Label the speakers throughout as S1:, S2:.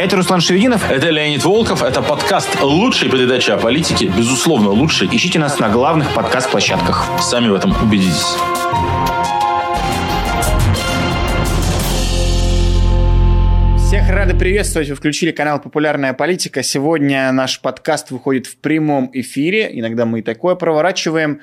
S1: Это Руслан Шевединов.
S2: Это Леонид Волков. Это подкаст лучшей передачи о политике. Безусловно, лучший.
S1: Ищите нас на главных подкаст-площадках.
S2: Сами в этом убедитесь.
S1: Всех рады приветствовать. Вы включили канал «Популярная политика». Сегодня наш подкаст выходит в прямом эфире. Иногда мы и такое проворачиваем.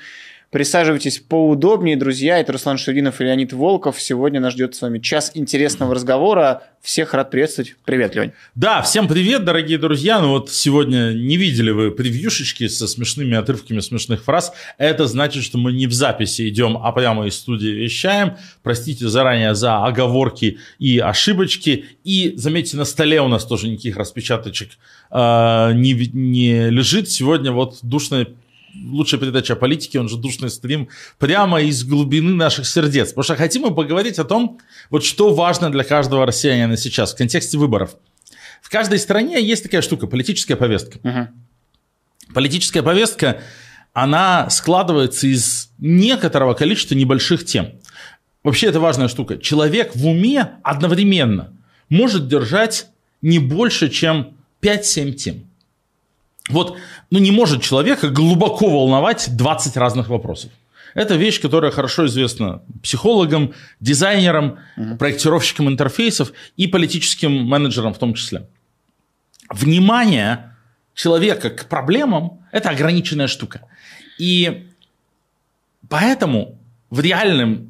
S1: Присаживайтесь поудобнее, друзья. Это Руслан Шевдинов и Леонид Волков. Сегодня нас ждет с вами час интересного разговора. Всех рад приветствовать. Привет, Лень.
S2: Да, всем привет, дорогие друзья. Ну вот сегодня не видели вы превьюшечки со смешными отрывками смешных фраз. Это значит, что мы не в записи идем, а прямо из студии вещаем. Простите заранее за оговорки и ошибочки. И заметьте, на столе у нас тоже никаких распечаточек э, не, не лежит. Сегодня вот душная лучшая передача о политике, он же душный стрим, прямо из глубины наших сердец. Потому что хотим мы поговорить о том, вот что важно для каждого россиянина сейчас в контексте выборов. В каждой стране есть такая штука, политическая повестка. Угу. Политическая повестка, она складывается из некоторого количества небольших тем. Вообще это важная штука. Человек в уме одновременно может держать не больше, чем 5-7 тем. Вот, ну не может человека глубоко волновать 20 разных вопросов. Это вещь, которая хорошо известна психологам, дизайнерам, угу. проектировщикам интерфейсов и политическим менеджерам в том числе. Внимание человека к проблемам – это ограниченная штука. И поэтому в, реальном,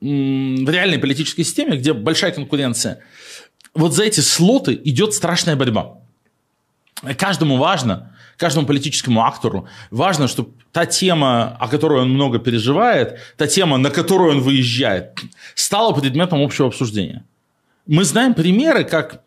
S2: в реальной политической системе, где большая конкуренция, вот за эти слоты идет страшная борьба. Каждому важно, каждому политическому актору важно, чтобы та тема, о которой он много переживает, та тема, на которую он выезжает, стала предметом общего обсуждения. Мы знаем примеры, как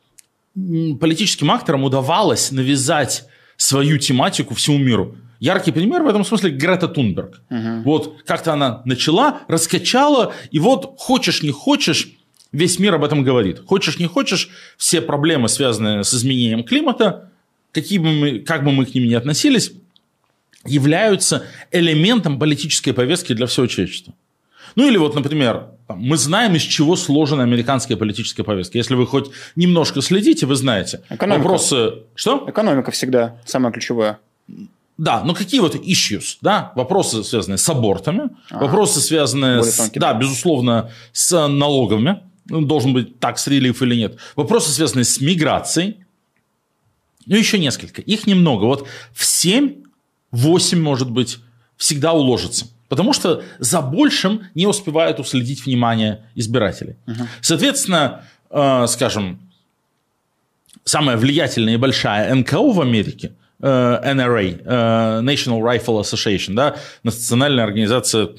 S2: политическим акторам удавалось навязать свою тематику всему миру. Яркий пример в этом смысле Грета Тунберг. Угу. Вот как-то она начала, раскачала, и вот хочешь не хочешь, весь мир об этом говорит. Хочешь не хочешь, все проблемы, связанные с изменением климата, какие бы мы, как бы мы к ним ни относились, являются элементом политической повестки для всего человечества. Ну или вот, например, мы знаем, из чего сложена американская политическая повестка. Если вы хоть немножко следите, вы знаете.
S1: Экономика. Вопросы... Что? Экономика всегда самое ключевое.
S2: Да, но какие вот issues, да, вопросы, связанные с абортами, ага. вопросы, связанные с, да, безусловно, с налогами, ну, должен быть такс релиф или нет, вопросы, связанные с миграцией, ну, еще несколько. Их немного. Вот в 7, 8, может быть, всегда уложится. Потому что за большим не успевают уследить внимание избирателей. Угу. Соответственно, э, скажем, самая влиятельная и большая НКО в Америке, э, NRA, э, National Rifle Association, да, национальная организация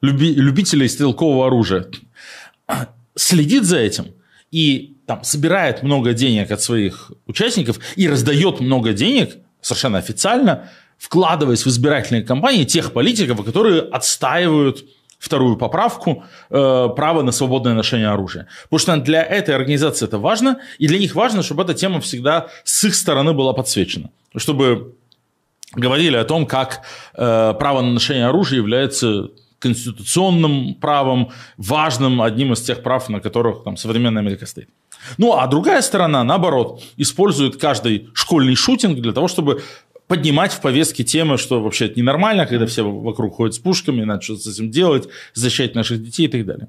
S2: люби, любителей стрелкового оружия, следит за этим. И там, собирает много денег от своих участников и раздает много денег совершенно официально, вкладываясь в избирательные кампании тех политиков, которые отстаивают вторую поправку, э, право на свободное ношение оружия. Потому что для этой организации это важно, и для них важно, чтобы эта тема всегда с их стороны была подсвечена. Чтобы говорили о том, как э, право на ношение оружия является конституционным правом, важным, одним из тех прав, на которых там, современная Америка стоит. Ну, а другая сторона, наоборот, использует каждый школьный шутинг для того, чтобы поднимать в повестке темы, что вообще это ненормально, когда все вокруг ходят с пушками, надо что-то с этим делать, защищать наших детей и так далее.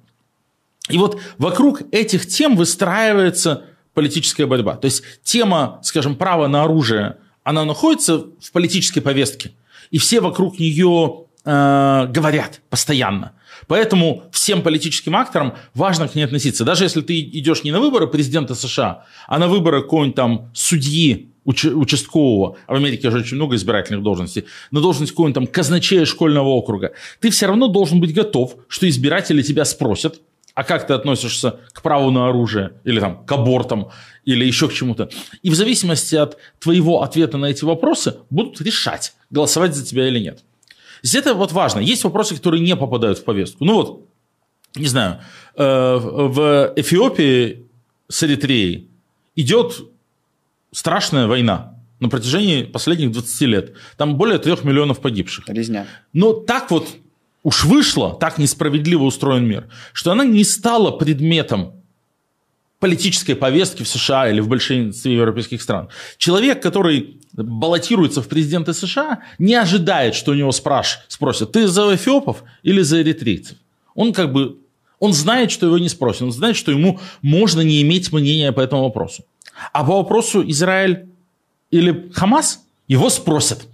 S2: И вот вокруг этих тем выстраивается политическая борьба. То есть тема, скажем, права на оружие, она находится в политической повестке, и все вокруг нее э, говорят постоянно. Поэтому всем политическим акторам важно к ней относиться. Даже если ты идешь не на выборы президента США, а на выборы какого-нибудь там судьи участкового, а в Америке же очень много избирательных должностей, на должность какого-нибудь там казначея школьного округа, ты все равно должен быть готов, что избиратели тебя спросят, а как ты относишься к праву на оружие, или там к абортам, или еще к чему-то. И в зависимости от твоего ответа на эти вопросы будут решать, голосовать за тебя или нет. Здесь это вот важно. Есть вопросы, которые не попадают в повестку. Ну вот, не знаю, э, в Эфиопии с Эритреей идет страшная война на протяжении последних 20 лет. Там более 3 миллионов погибших.
S1: Резня.
S2: Но так вот уж вышло, так несправедливо устроен мир, что она не стала предметом политической повестки в США или в большинстве европейских стран. Человек, который баллотируется в президенты США, не ожидает, что у него спраш, спросят, ты за эфиопов или за эритрейцев? Он как бы, он знает, что его не спросят, он знает, что ему можно не иметь мнения по этому вопросу. А по вопросу Израиль или Хамас его спросят,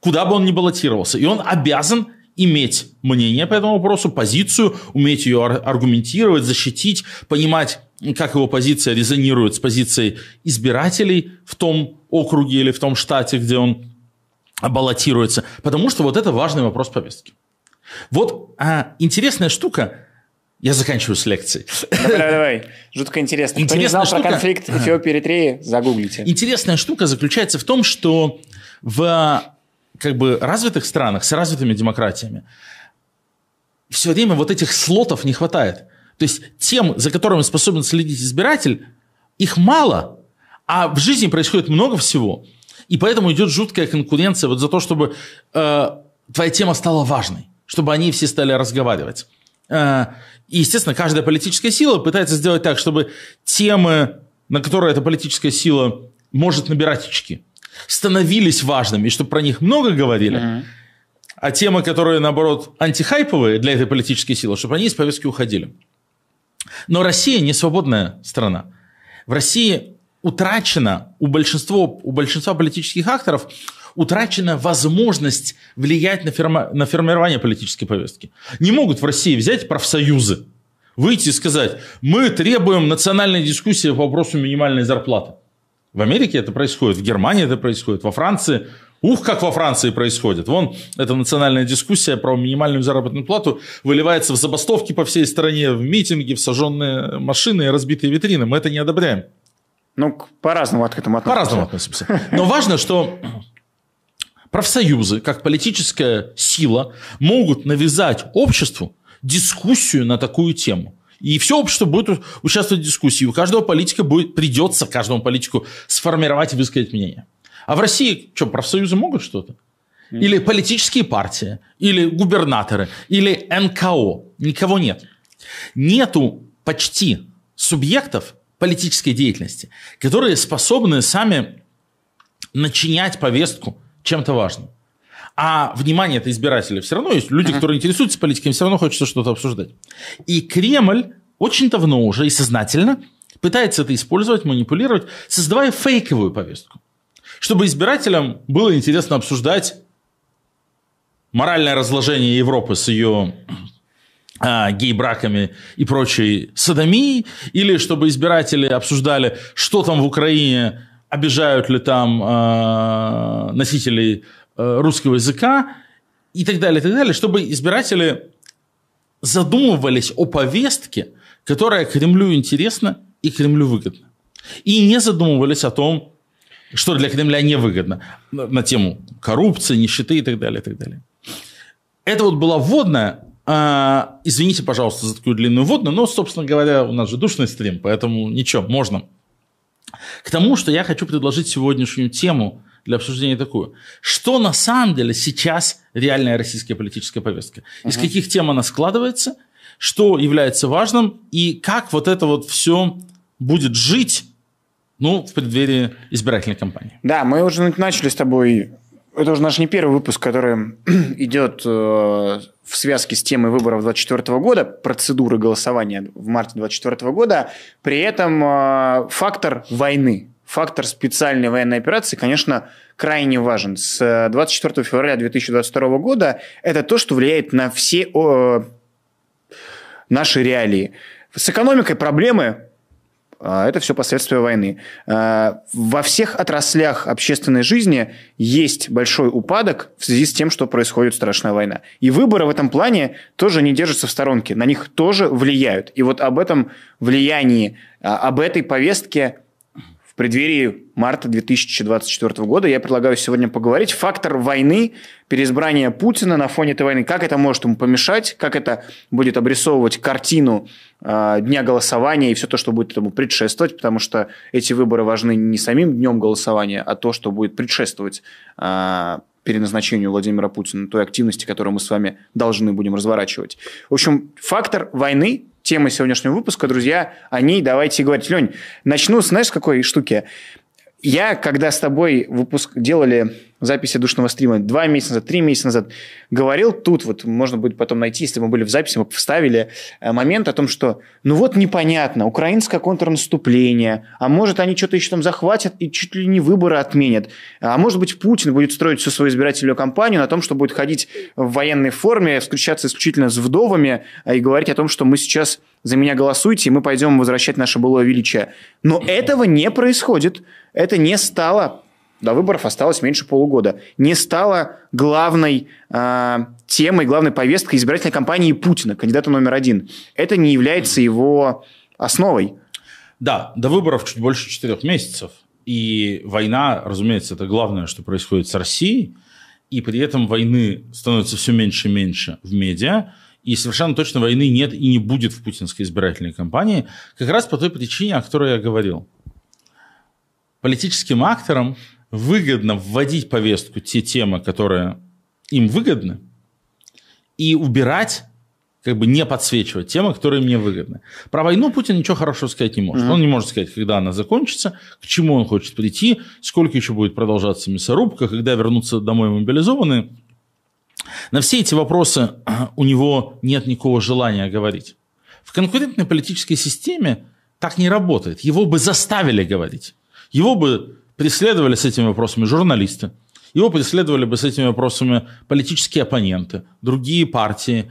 S2: куда бы он ни баллотировался. И он обязан иметь мнение по этому вопросу, позицию, уметь ее аргументировать, защитить, понимать, как его позиция резонирует с позицией избирателей в том округе или в том штате, где он баллотируется. Потому что вот это важный вопрос повестки. Вот а, интересная штука, я заканчиваю с лекцией.
S1: Давай, давай, Жутко интересно. Кто не знал штука... про конфликт Эфиопии и Эритреи, загуглите.
S2: Интересная штука заключается в том, что в как бы развитых странах с развитыми демократиями все время вот этих слотов не хватает. То есть тем, за которыми способен следить избиратель, их мало, а в жизни происходит много всего. И поэтому идет жуткая конкуренция вот за то, чтобы э, твоя тема стала важной, чтобы они все стали разговаривать. Э, и, естественно, каждая политическая сила пытается сделать так, чтобы темы, на которые эта политическая сила может набирать очки, становились важными, и чтобы про них много говорили. Mm-hmm. А темы, которые, наоборот, антихайповые для этой политической силы, чтобы они из повестки уходили. Но Россия не свободная страна. В России утрачена у большинства, у большинства политических акторов утрачена возможность влиять на, ферма, на формирование политической повестки. Не могут в России взять профсоюзы, выйти и сказать, мы требуем национальной дискуссии по вопросу минимальной зарплаты. В Америке это происходит, в Германии это происходит, во Франции. Ух, как во Франции происходит. Вон, эта национальная дискуссия про минимальную заработную плату выливается в забастовки по всей стране, в митинги, в сожженные машины и разбитые витрины. Мы это не одобряем.
S1: Ну, по-разному к этому
S2: относимся. По-разному относимся. Но важно, что профсоюзы, как политическая сила, могут навязать обществу дискуссию на такую тему. И все общество будет участвовать в дискуссии. У каждого политика будет, придется каждому политику сформировать и высказать мнение. А в России что, профсоюзы могут что-то? Или политические партии, или губернаторы, или НКО. Никого нет. Нету почти субъектов политической деятельности, которые способны сами начинять повестку чем-то важным. А внимание это избирателей все равно есть. Люди, uh-huh. которые интересуются политикой, все равно хочется что-то обсуждать. И Кремль очень давно уже и сознательно пытается это использовать, манипулировать, создавая фейковую повестку. Чтобы избирателям было интересно обсуждать моральное разложение Европы с ее а, гей-браками и прочей садомией, или чтобы избиратели обсуждали, что там в Украине, обижают ли там а, носителей русского языка и так далее, и так далее, чтобы избиратели задумывались о повестке, которая Кремлю интересна и Кремлю выгодна. И не задумывались о том, что для Кремля невыгодно на тему коррупции, нищеты и так далее, и так далее. Это вот была вводная. А, извините, пожалуйста, за такую длинную вводную, но, собственно говоря, у нас же душный стрим, поэтому ничего, можно. К тому, что я хочу предложить сегодняшнюю тему для обсуждения такую. Что на самом деле сейчас реальная российская политическая повестка? Из uh-huh. каких тем она складывается? Что является важным? И как вот это вот все будет жить ну, в преддверии избирательной кампании?
S1: Да, мы уже начали с тобой это уже наш не первый выпуск, который идет э, в связке с темой выборов 2024 года, процедуры голосования в марте 2024 года. При этом э, фактор войны фактор специальной военной операции, конечно, крайне важен. С 24 февраля 2022 года это то, что влияет на все о, наши реалии. С экономикой проблемы, а, это все последствия войны. А, во всех отраслях общественной жизни есть большой упадок в связи с тем, что происходит страшная война. И выборы в этом плане тоже не держатся в сторонке, на них тоже влияют. И вот об этом влиянии, а, об этой повестке преддверии марта 2024 года я предлагаю сегодня поговорить. Фактор войны, переизбрание Путина на фоне этой войны, как это может ему помешать, как это будет обрисовывать картину э, дня голосования и все то, что будет этому предшествовать, потому что эти выборы важны не самим днем голосования, а то, что будет предшествовать э, переназначению Владимира Путина, той активности, которую мы с вами должны будем разворачивать. В общем, фактор войны тема сегодняшнего выпуска, друзья. О ней давайте говорить. Лень, начну, знаешь, с какой штуки? Я, когда с тобой выпуск делали записи душного стрима два месяца назад, три месяца назад, говорил тут, вот можно будет потом найти, если мы были в записи, мы вставили э, момент о том, что ну вот непонятно, украинское контрнаступление, а может они что-то еще там захватят и чуть ли не выборы отменят, а может быть Путин будет строить всю свою избирательную кампанию на том, что будет ходить в военной форме, встречаться исключительно с вдовами э, и говорить о том, что мы сейчас за меня голосуйте, и мы пойдем возвращать наше былое величие. Но этого не происходит. Это не стало до выборов осталось меньше полугода, не стало главной э, темой, главной повесткой избирательной кампании Путина, кандидата номер один. Это не является его основой.
S2: Да, до выборов чуть больше четырех месяцев. И война, разумеется, это главное, что происходит с Россией. И при этом войны становится все меньше и меньше в медиа. И совершенно точно войны нет и не будет в путинской избирательной кампании. Как раз по той причине, о которой я говорил. Политическим акторам выгодно вводить повестку те темы, которые им выгодны, и убирать, как бы не подсвечивать темы, которые мне выгодны. Про войну Путин ничего хорошего сказать не может. Mm-hmm. Он не может сказать, когда она закончится, к чему он хочет прийти, сколько еще будет продолжаться мясорубка, когда вернутся домой мобилизованные. На все эти вопросы у него нет никакого желания говорить. В конкурентной политической системе так не работает. Его бы заставили говорить. Его бы преследовали с этими вопросами журналисты, его преследовали бы с этими вопросами политические оппоненты, другие партии,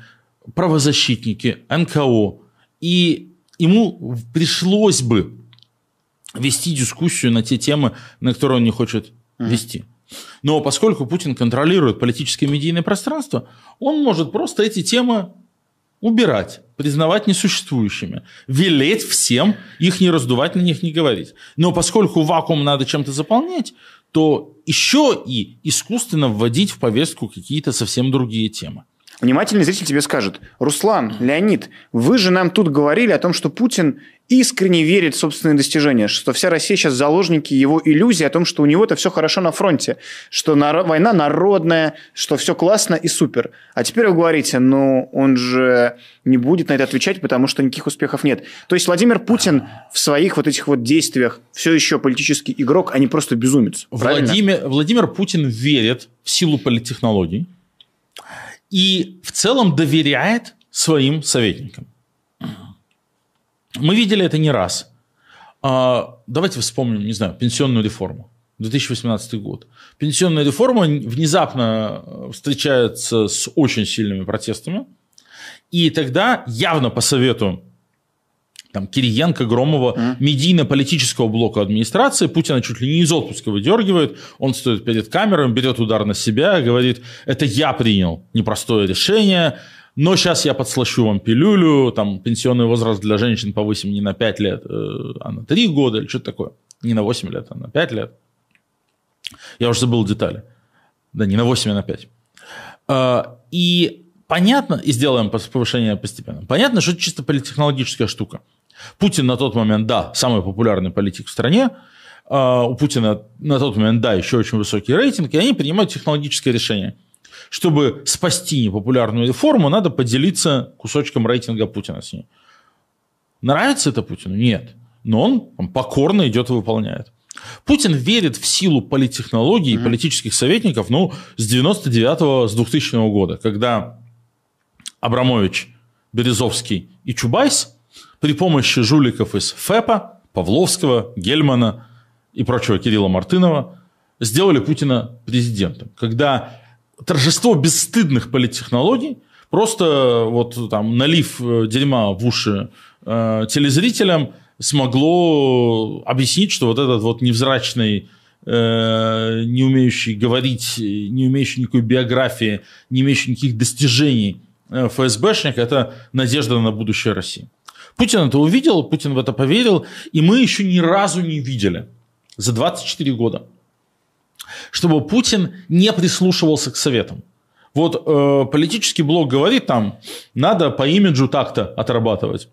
S2: правозащитники, НКО. И ему пришлось бы вести дискуссию на те темы, на которые он не хочет вести. Но поскольку Путин контролирует политическое медийное пространство, он может просто эти темы убирать, признавать несуществующими, велеть всем их не раздувать, на них не говорить. Но поскольку вакуум надо чем-то заполнять, то еще и искусственно вводить в повестку какие-то совсем другие темы.
S1: Внимательный зритель тебе скажет, Руслан, Леонид, вы же нам тут говорили о том, что Путин искренне верит в собственные достижения, что вся Россия сейчас заложники его иллюзии о том, что у него это все хорошо на фронте, что народ, война народная, что все классно и супер. А теперь вы говорите, ну, он же не будет на это отвечать, потому что никаких успехов нет. То есть Владимир Путин в своих вот этих вот действиях все еще политический игрок, а не просто безумец.
S2: Владимир, Владимир Путин верит в силу политтехнологий, и в целом доверяет своим советникам. Мы видели это не раз. А, давайте вспомним, не знаю, пенсионную реформу. 2018 год. Пенсионная реформа внезапно э, встречается с очень сильными протестами. И тогда явно по совету там, Кириенко, Громова, mm. медийно-политического блока администрации. Путина чуть ли не из отпуска выдергивает. Он стоит перед камерой, берет удар на себя, говорит, это я принял непростое решение, но сейчас я подслащу вам пилюлю, там пенсионный возраст для женщин повысим не на 5 лет, э, а на 3 года или что-то такое. Не на 8 лет, а на 5 лет. Я уже забыл детали. Да, не на 8, а на 5. А, и понятно, и сделаем повышение постепенно. Понятно, что это чисто политтехнологическая штука. Путин на тот момент, да, самый популярный политик в стране, а, у Путина на тот момент, да, еще очень высокий рейтинг, и они принимают технологическое решение. Чтобы спасти непопулярную реформу, надо поделиться кусочком рейтинга Путина с ней. Нравится это Путину? Нет. Но он покорно идет и выполняет. Путин верит в силу политтехнологий и политических советников ну, с 99-го, с 2000 года, когда Абрамович, Березовский и Чубайс при помощи жуликов из ФЭПа, Павловского, Гельмана и прочего Кирилла Мартынова сделали Путина президентом. Когда торжество бесстыдных политтехнологий, просто вот там налив э, дерьма в уши э, телезрителям, смогло объяснить, что вот этот вот невзрачный э, не умеющий говорить, не умеющий никакой биографии, не имеющий никаких достижений э, ФСБшник – это надежда на будущее России. Путин это увидел, Путин в это поверил, и мы еще ни разу не видели за 24 года, чтобы Путин не прислушивался к советам. Вот э, политический блок говорит там, надо по имиджу так-то отрабатывать.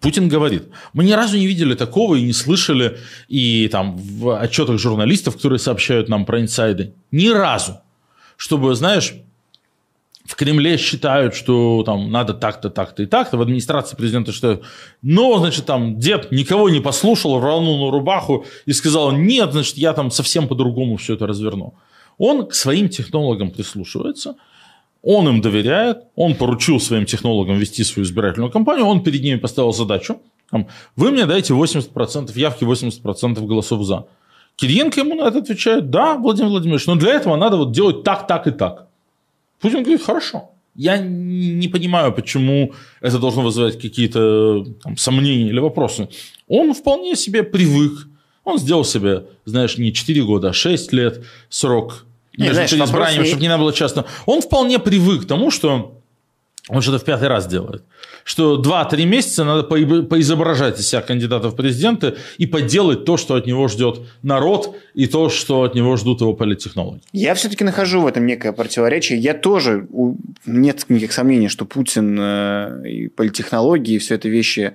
S2: Путин говорит, мы ни разу не видели такого и не слышали и там в отчетах журналистов, которые сообщают нам про инсайды, ни разу, чтобы, знаешь, в Кремле считают, что там надо так-то, так-то и так-то, в администрации президента считают, но, значит, там дед никого не послушал, рванул на рубаху и сказал, нет, значит, я там совсем по-другому все это разверну. Он к своим технологам прислушивается, он им доверяет, он поручил своим технологам вести свою избирательную кампанию, он перед ними поставил задачу, там, вы мне дайте 80% явки, 80% голосов за. Кириенко ему на это отвечает, да, Владимир Владимирович, но для этого надо вот делать так, так и так. Путин говорит, хорошо. Я не понимаю, почему это должно вызывать какие-то сомнения или вопросы. Он вполне себе привык. Он сделал себе, знаешь, не 4 года, а 6 лет срок между знаешь, избранием, чтобы не надо было часто. Он вполне привык к тому, что он что-то в пятый раз делает. Что 2-3 месяца надо поизображать из себя кандидатов в президенты и поделать то, что от него ждет народ, и то, что от него ждут его политтехнологи.
S1: Я все-таки нахожу в этом некое противоречие. Я тоже, нет никаких сомнений, что Путин э, и политтехнологии, и все это вещи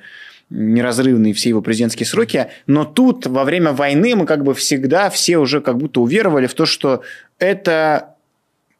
S1: неразрывные все его президентские сроки, но тут во время войны мы как бы всегда все уже как будто уверовали в то, что это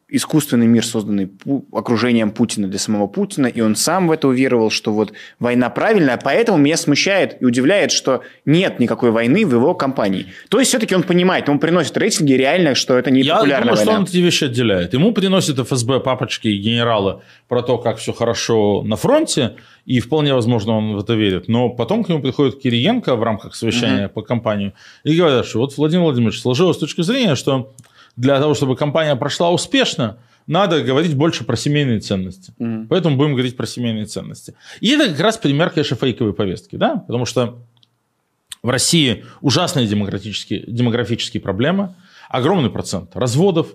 S1: искусственный мир, созданный окружением Путина для самого Путина, и он сам в это уверовал, что вот война правильная, поэтому меня смущает и удивляет, что нет никакой войны в его компании. То есть все-таки он понимает, ему приносит рейтинги реально, что это не Я популярная
S2: думаю, война. что он эти вещи отделяет. Ему приносит ФСБ папочки и генералы про то, как все хорошо на фронте, и вполне возможно он в это верит. Но потом к нему приходит Кириенко в рамках совещания угу. по компанию и говорят, что вот Владимир Владимирович сложилась точка зрения, что для того, чтобы компания прошла успешно, надо говорить больше про семейные ценности. Mm. Поэтому будем говорить про семейные ценности. И это как раз пример, конечно, фейковой повестки, да, потому что в России ужасные демографические, демографические проблемы, огромный процент разводов,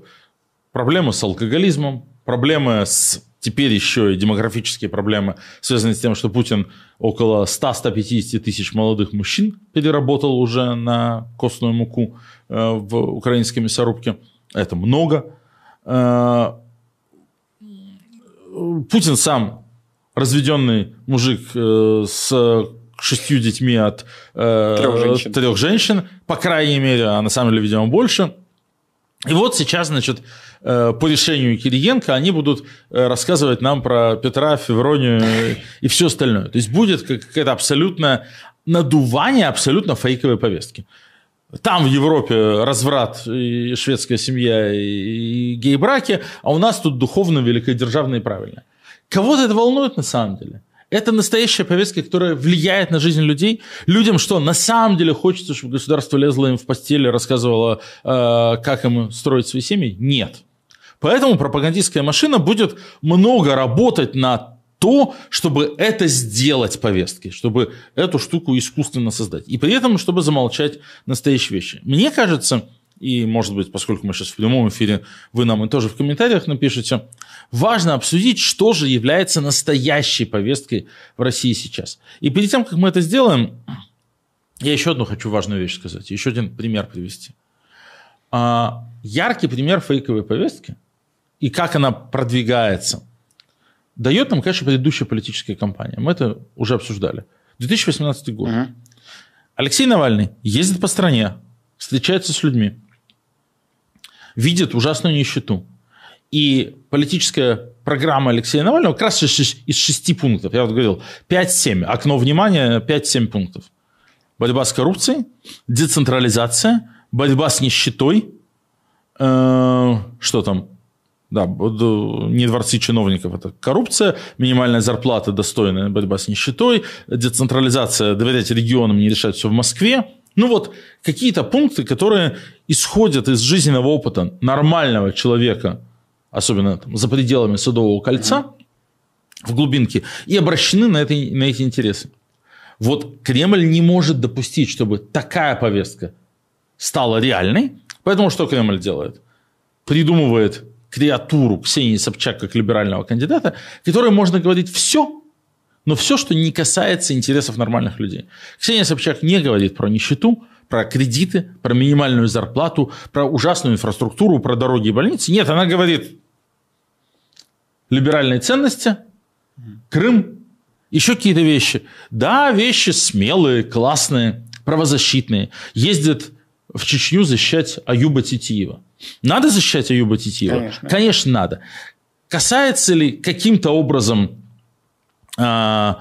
S2: проблемы с алкоголизмом, проблемы с теперь еще и демографические проблемы, связанные с тем, что Путин около 100-150 тысяч молодых мужчин переработал уже на костную муку в украинской мясорубке. Это много. Э, Путин сам разведенный мужик э, с шестью детьми от трех женщин. трех женщин, по крайней мере, а на самом деле, видимо, больше. И вот сейчас, значит, по решению Кириенко они будут рассказывать нам про Петра, Февронию и все остальное. То есть будет какая-то абсолютно надувание абсолютно фейковой повестки. Там в Европе разврат, и шведская семья, и гей-браки, а у нас тут духовно, великодержавно и правильно. Кого-то это волнует на самом деле? Это настоящая повестка, которая влияет на жизнь людей. Людям что, на самом деле хочется, чтобы государство лезло им в постель и рассказывало, э, как им строить свои семьи? Нет. Поэтому пропагандистская машина будет много работать над то, чтобы это сделать повесткой, чтобы эту штуку искусственно создать. И при этом, чтобы замолчать настоящие вещи. Мне кажется, и, может быть, поскольку мы сейчас в прямом эфире, вы нам и тоже в комментариях напишите, важно обсудить, что же является настоящей повесткой в России сейчас. И перед тем, как мы это сделаем, я еще одну хочу важную вещь сказать, еще один пример привести. А, яркий пример фейковой повестки и как она продвигается – дает нам, конечно, предыдущая политическая кампания. Мы это уже обсуждали. 2018 год. Угу. Алексей Навальный ездит по стране, встречается с людьми, видит ужасную нищету. И политическая программа Алексея Навального как раз из шести пунктов. Я вот говорил, 5-7. Окно внимания 5-7 пунктов. Борьба с коррупцией, децентрализация, борьба с нищетой, э, что там, да, не дворцы чиновников, это коррупция, минимальная зарплата, достойная борьба с нищетой, децентрализация, доверять регионам, не решать все в Москве. Ну вот какие-то пункты, которые исходят из жизненного опыта нормального человека, особенно там, за пределами Садового кольца, в глубинке, и обращены на, это, на эти интересы. Вот Кремль не может допустить, чтобы такая повестка стала реальной. Поэтому что Кремль делает? Придумывает креатуру Ксении Собчак как либерального кандидата, которой можно говорить все, но все, что не касается интересов нормальных людей. Ксения Собчак не говорит про нищету, про кредиты, про минимальную зарплату, про ужасную инфраструктуру, про дороги и больницы. Нет, она говорит либеральные ценности, Крым, еще какие-то вещи. Да, вещи смелые, классные, правозащитные. Ездит в Чечню защищать Аюба Титиева. Надо защищать Аюба Титиева? Конечно. Конечно, надо. касается ли каким-то образом э,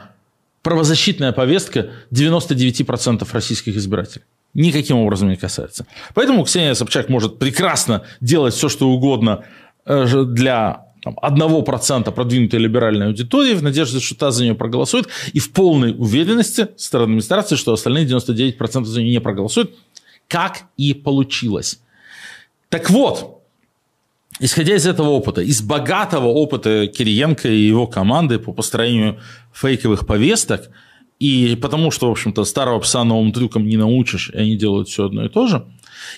S2: правозащитная повестка 99% российских избирателей? Никаким образом не касается. Поэтому Ксения Собчак может прекрасно делать все, что угодно э, для там, 1% продвинутой либеральной аудитории в надежде, что та за нее проголосует, и в полной уверенности стороны администрации, что остальные 99% за нее не проголосуют, как и получилось. Так вот, исходя из этого опыта, из богатого опыта Кириенко и его команды по построению фейковых повесток, и потому что, в общем-то, старого пса новым трюкам не научишь, и они делают все одно и то же,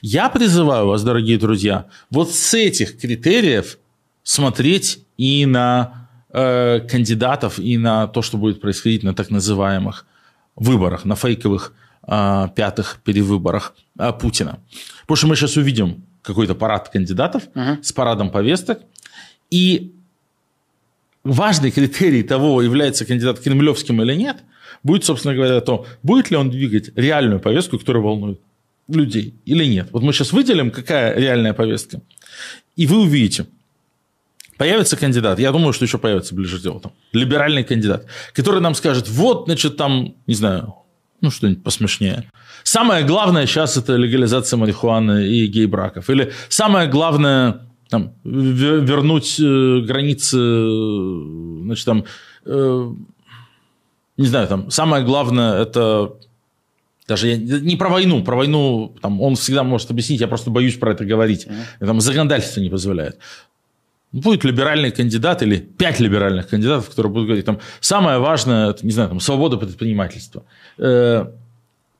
S2: я призываю вас, дорогие друзья, вот с этих критериев смотреть и на э, кандидатов, и на то, что будет происходить на так называемых выборах, на фейковых э, пятых перевыборах э, Путина. Потому что мы сейчас увидим какой-то парад кандидатов uh-huh. с парадом повесток, и важный критерий того, является кандидат кремлевским или нет, будет, собственно говоря, то, будет ли он двигать реальную повестку, которая волнует людей или нет. Вот мы сейчас выделим, какая реальная повестка, и вы увидите, Появится кандидат, я думаю, что еще появится ближе к делу, там, либеральный кандидат, который нам скажет, вот, значит, там, не знаю, ну, что-нибудь посмешнее. Самое главное сейчас это легализация марихуаны и гей-браков. Или самое главное там, вернуть э, границы, значит, там, э, не знаю, там, самое главное это даже я, не про войну, про войну там, он всегда может объяснить, я просто боюсь про это говорить. Mm-hmm. Там законодательство не позволяет. Будет либеральный кандидат или пять либеральных кандидатов, которые будут говорить, там, самое важное, не знаю, там, свобода предпринимательства. Э,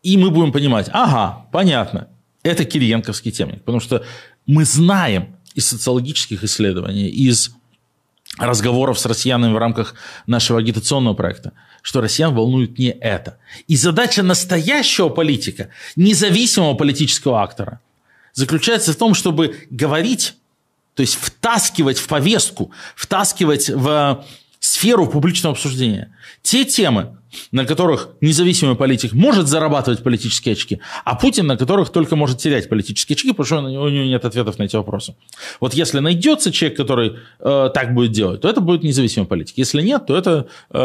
S2: и мы будем понимать, ага, понятно, это кириенковский темник, потому что мы знаем из социологических исследований, из разговоров с россиянами в рамках нашего агитационного проекта, что россиян волнует не это. И задача настоящего политика, независимого политического актора, заключается в том, чтобы говорить то есть втаскивать в повестку, втаскивать в сферу публичного обсуждения те темы, на которых независимый политик может зарабатывать политические очки, а Путин на которых только может терять политические очки, потому что у него нет ответов на эти вопросы. Вот если найдется человек, который э, так будет делать, то это будет независимый политик. Если нет, то это э,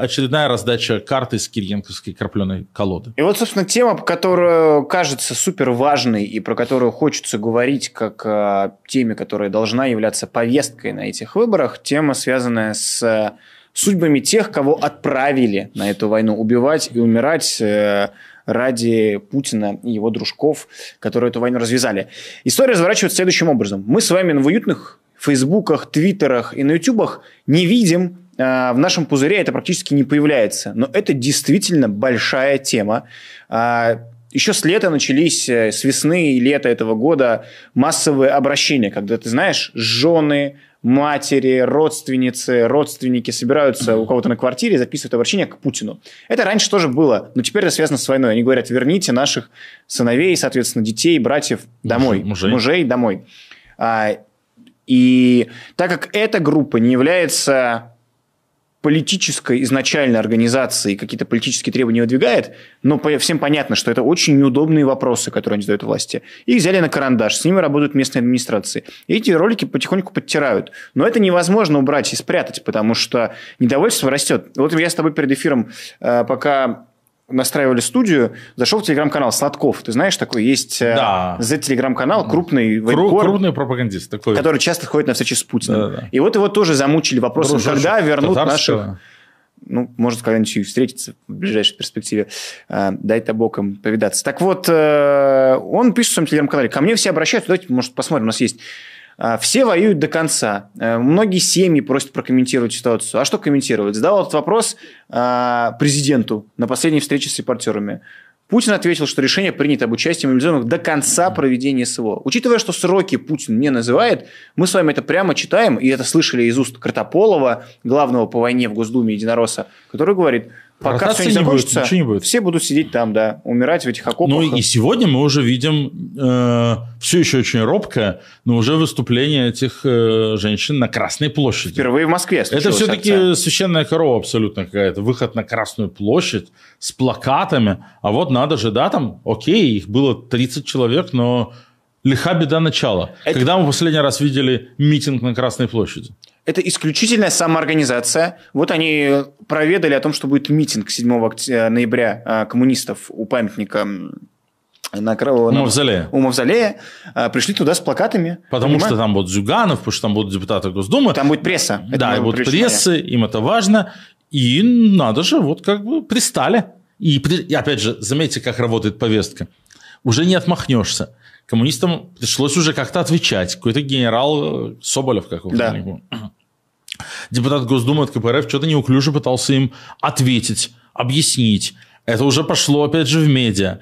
S2: очередная раздача карты с кирьенковской крапленой колоды.
S1: И вот, собственно, тема, которая кажется супер важной и про которую хочется говорить как о теме, которая должна являться повесткой на этих выборах, тема, связанная с судьбами тех, кого отправили на эту войну убивать и умирать э, ради Путина и его дружков, которые эту войну развязали. История разворачивается следующим образом. Мы с вами в уютных фейсбуках, твиттерах и на ютубах не видим э, в нашем пузыре это практически не появляется. Но это действительно большая тема. А, еще с лета начались, э, с весны и лета этого года массовые обращения, когда, ты знаешь, жены, матери, родственницы, родственники собираются у кого-то на квартире и записывают обращение к Путину. Это раньше тоже было, но теперь это связано с войной. Они говорят, верните наших сыновей, соответственно, детей, братьев домой.
S2: Мужей.
S1: Мужей домой. А, и так как эта группа не является политической изначальной организации какие-то политические требования выдвигает, но всем понятно, что это очень неудобные вопросы, которые они задают власти. Их взяли на карандаш, с ними работают местные администрации. И эти ролики потихоньку подтирают. Но это невозможно убрать и спрятать, потому что недовольство растет. Вот я с тобой перед эфиром, э, пока настраивали студию, зашел в телеграм-канал Сладков. Ты знаешь, такой есть э,
S2: да.
S1: Z-телеграм-канал, крупный
S2: Кру- крупный пропагандист такой.
S1: Который часто ходит на встречи с Путиным. Да, да. И вот его тоже замучили вопросом, Дружочек когда вернут татарского. наших... Ну, может, когда-нибудь и встретиться в ближайшей перспективе. Э, дай-то боком повидаться. Так вот, э, он пишет в своем телеграм-канале, ко мне все обращаются, давайте, может, посмотрим, у нас есть все воюют до конца. Э, многие семьи просят прокомментировать ситуацию. А что комментировать? Задал этот вопрос а, президенту на последней встрече с репортерами. Путин ответил, что решение принято об участии мобилизованных до конца проведения СВО. Учитывая, что сроки Путин не называет, мы с вами это прямо читаем, и это слышали из уст Картополова, главного по войне в Госдуме Единоросса, который говорит, Пока все не закончится, будет, не будет. все будут сидеть там, да, умирать в этих окопах.
S2: Ну и сегодня мы уже видим э, все еще очень робкое, но уже выступление этих э, женщин на Красной площади.
S1: Впервые в Москве
S2: Это все-таки акция. священная корова абсолютно какая-то. Выход на Красную площадь с плакатами. А вот надо же, да, там, окей, их было 30 человек, но лиха беда начала. Это... Когда мы последний раз видели митинг на Красной площади?
S1: Это исключительная самоорганизация. Вот они проведали о том, что будет митинг 7 ноября а, коммунистов у памятника на,
S2: у Мавзолея.
S1: У Мавзолея. А, пришли туда с плакатами.
S2: Потому понимаете? что там будут Зюганов, потому что там будут депутаты Госдумы.
S1: Там будет пресса.
S2: Это да, будут прессы, им это важно. И надо же, вот как бы пристали. И, и опять же, заметьте, как работает повестка. Уже не отмахнешься. Коммунистам пришлось уже как-то отвечать. Какой-то генерал э, Соболев, как его да. Депутат Госдумы от КПРФ что-то неуклюже пытался им ответить, объяснить. Это уже пошло, опять же, в медиа.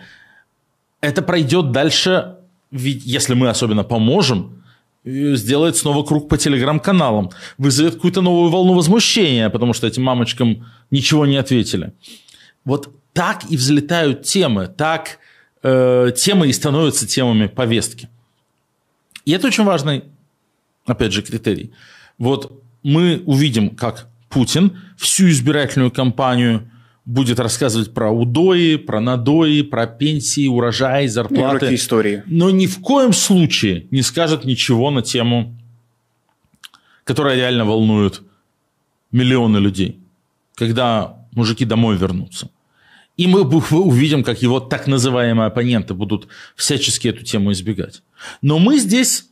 S2: Это пройдет дальше, если мы особенно поможем, э, сделает снова круг по телеграм-каналам, вызовет какую-то новую волну возмущения, потому что этим мамочкам ничего не ответили. Вот так и взлетают темы, так э, темы и становятся темами повестки. И это очень важный, опять же, критерий. Вот мы увидим, как Путин всю избирательную кампанию будет рассказывать про удои, про надои, про пенсии, урожаи, зарплаты.
S1: Ну, истории.
S2: Но ни в коем случае не скажет ничего на тему, которая реально волнует миллионы людей, когда мужики домой вернутся. И мы увидим, как его так называемые оппоненты будут всячески эту тему избегать. Но мы здесь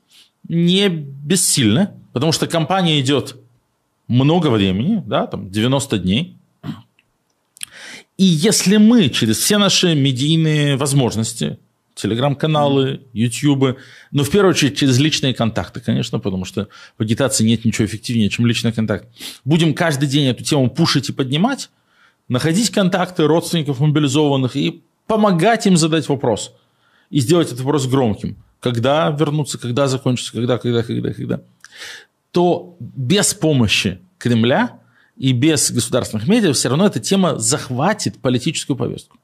S2: не бессильны, потому что кампания идет много времени, да, там 90 дней. И если мы через все наши медийные возможности, телеграм-каналы, ютубы, но в первую очередь через личные контакты, конечно, потому что в агитации нет ничего эффективнее, чем личный контакт, будем каждый день эту тему пушить и поднимать, находить контакты родственников мобилизованных и помогать им задать вопрос. И сделать этот вопрос громким. Когда вернуться, когда закончится, когда, когда, когда, когда. То без помощи Кремля и без государственных медиа все равно эта тема захватит политическую повестку.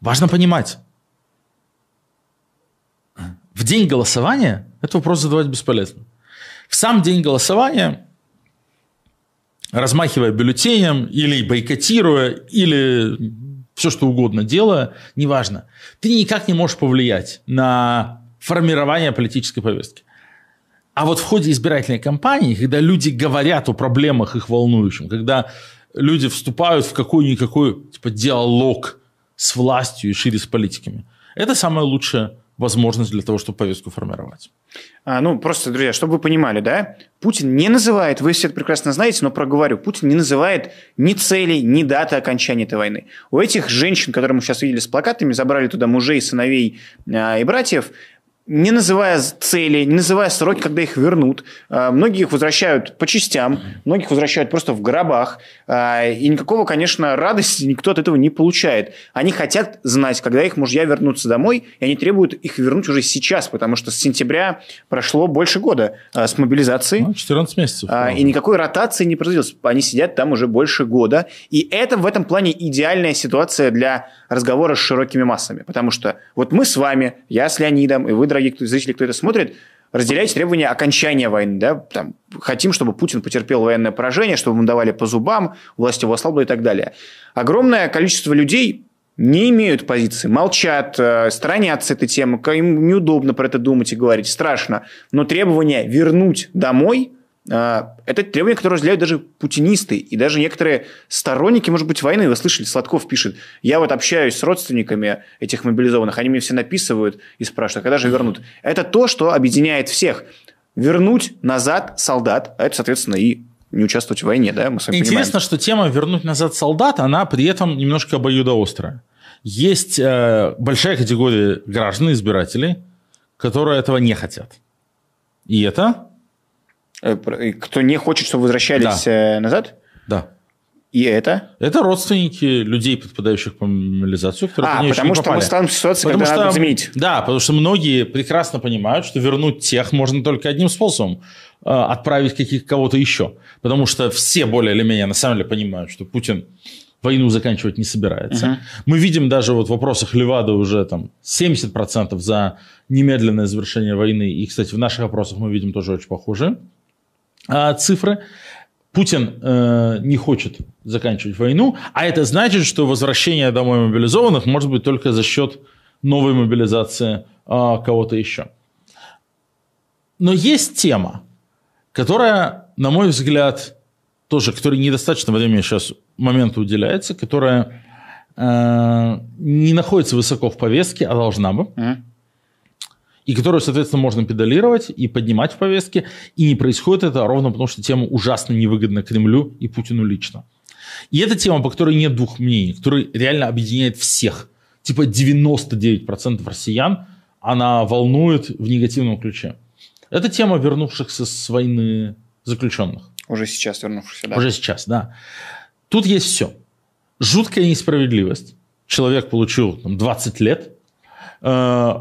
S2: Важно понимать, в день голосования этот вопрос задавать бесполезно. В сам день голосования размахивая бюллетенем или бойкотируя, или все что угодно делая, неважно, ты никак не можешь повлиять на формирование политической повестки. А вот в ходе избирательной кампании, когда люди говорят о проблемах их волнующим, когда люди вступают в какой-никакой типа, диалог с властью и шире с политиками, это самое лучшее возможность для того, чтобы повестку формировать.
S1: А, ну, просто, друзья, чтобы вы понимали, да, Путин не называет, вы все это прекрасно знаете, но проговорю, Путин не называет ни целей, ни даты окончания этой войны. У этих женщин, которые мы сейчас видели с плакатами, забрали туда мужей, сыновей а, и братьев, не называя цели, не называя сроки, когда их вернут. А, многие их возвращают по частям, многих возвращают просто в гробах. А, и никакого, конечно, радости никто от этого не получает. Они хотят знать, когда их мужья вернутся домой, и они требуют их вернуть уже сейчас, потому что с сентября прошло больше года а, с мобилизацией.
S2: 14 ну, месяцев.
S1: И никакой ротации не произвелось. Они сидят там уже больше года. И это в этом плане идеальная ситуация для разговора с широкими массами. Потому что вот мы с вами, я с Леонидом, и вы, дорогие зрители, кто это смотрит, разделяете требования окончания войны. Да? Там, хотим, чтобы Путин потерпел военное поражение, чтобы ему давали по зубам, власть его ослабла и так далее. Огромное количество людей не имеют позиции, молчат, э, сторонятся этой темы, им неудобно про это думать и говорить, страшно. Но требование вернуть домой – это требование, которое разделяют даже путинисты и даже некоторые сторонники, может быть, войны. Вы слышали, Сладков пишет, я вот общаюсь с родственниками этих мобилизованных, они мне все написывают и спрашивают, а когда же вернут. Это то, что объединяет всех. Вернуть назад солдат, а это, соответственно, и не участвовать в войне, да, мы с
S2: вами Интересно, понимаем. что тема «вернуть назад солдат», она при этом немножко обоюдоострая. Есть э, большая категория граждан, избирателей, которые этого не хотят. И это
S1: кто не хочет, чтобы возвращались да. Э, назад?
S2: Да.
S1: И это?
S2: Это родственники людей, подпадающих по мобилизацию, которые
S1: А, потому что попали. мы ставим ситуацию, потому когда что, надо заменить.
S2: Да, потому что многие прекрасно понимают, что вернуть тех можно только одним способом э, отправить каких кого-то еще. Потому что все более или менее на самом деле понимают, что Путин войну заканчивать не собирается. Угу. Мы видим даже вот в вопросах Левада уже там 70% за немедленное завершение войны. И, кстати, в наших опросах мы видим тоже очень похожие цифры. Путин э, не хочет заканчивать войну, а это значит, что возвращение домой мобилизованных может быть только за счет новой мобилизации э, кого-то еще. Но есть тема, которая, на мой взгляд, тоже, которой недостаточно времени сейчас моменту уделяется, которая э, не находится высоко в повестке, а должна бы. Mm-hmm. И которую, соответственно, можно педалировать и поднимать в повестке. И не происходит это ровно потому, что тема ужасно невыгодна Кремлю и Путину лично. И это тема, по которой нет двух мнений, которая реально объединяет всех. Типа 99% россиян она волнует в негативном ключе. Это тема вернувшихся с войны заключенных.
S1: Уже сейчас вернувшихся, да?
S2: Уже сейчас, да. Тут есть все. Жуткая несправедливость. Человек получил там, 20 лет, э,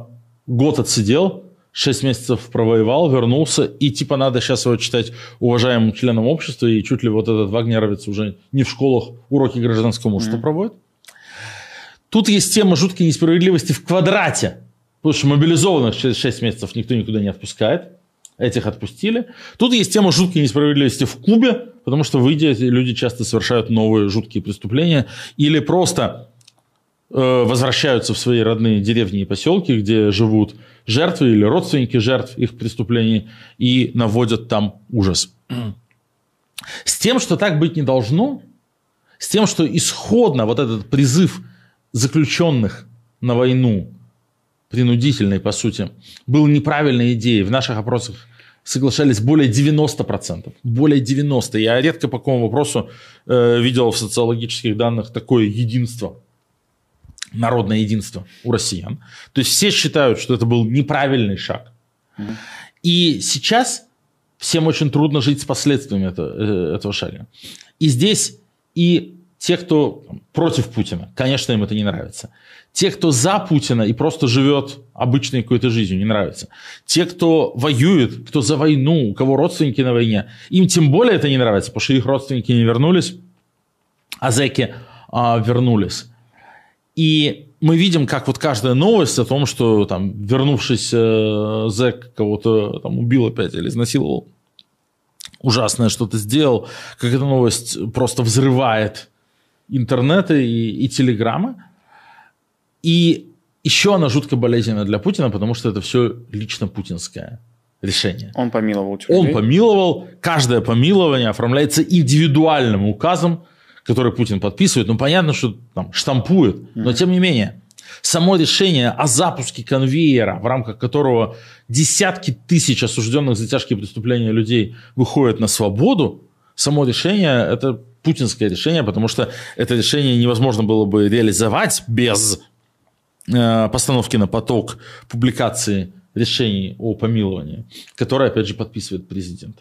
S2: год отсидел, 6 месяцев провоевал, вернулся, и типа надо сейчас его читать уважаемым членом общества, и чуть ли вот этот вагнеровец уже не в школах уроки гражданского мужества mm-hmm. проводит. Тут есть тема жуткой несправедливости в квадрате. Потому что мобилизованных через 6 месяцев никто никуда не отпускает. Этих отпустили. Тут есть тема жуткой несправедливости в Кубе, потому что, выйдя, люди часто совершают новые жуткие преступления или просто возвращаются в свои родные деревни и поселки, где живут жертвы или родственники жертв их преступлений и наводят там ужас. С тем, что так быть не должно, с тем, что исходно вот этот призыв заключенных на войну принудительной, по сути, был неправильной идеей. В наших опросах соглашались более 90%. Более 90%. Я редко по какому вопросу э, видел в социологических данных такое единство, народное единство у россиян. То есть все считают, что это был неправильный шаг. Mm-hmm. И сейчас всем очень трудно жить с последствиями этого, э, этого шага. И здесь и те, кто против Путина, конечно, им это не нравится. Те, кто за Путина и просто живет обычной какой-то жизнью, не нравится. Те, кто воюет, кто за войну, у кого родственники на войне, им тем более это не нравится, потому что их родственники не вернулись, а зэки а, вернулись. И мы видим, как вот каждая новость о том, что там вернувшийся э, зэк кого-то там убил опять или изнасиловал, ужасное что-то сделал, как эта новость просто взрывает интернета и, и телеграммы. И еще она жутко болезненная для Путина, потому что это все лично путинское решение.
S1: Он помиловал.
S2: Он помиловал. Каждое помилование оформляется индивидуальным указом, который Путин подписывает. Ну, понятно, что там штампует, но тем не менее. Само решение о запуске конвейера, в рамках которого десятки тысяч осужденных за тяжкие преступления людей выходят на свободу, само решение – это путинское решение, потому что это решение невозможно было бы реализовать без э, постановки на поток публикации решений о помиловании, которое, опять же, подписывает президент.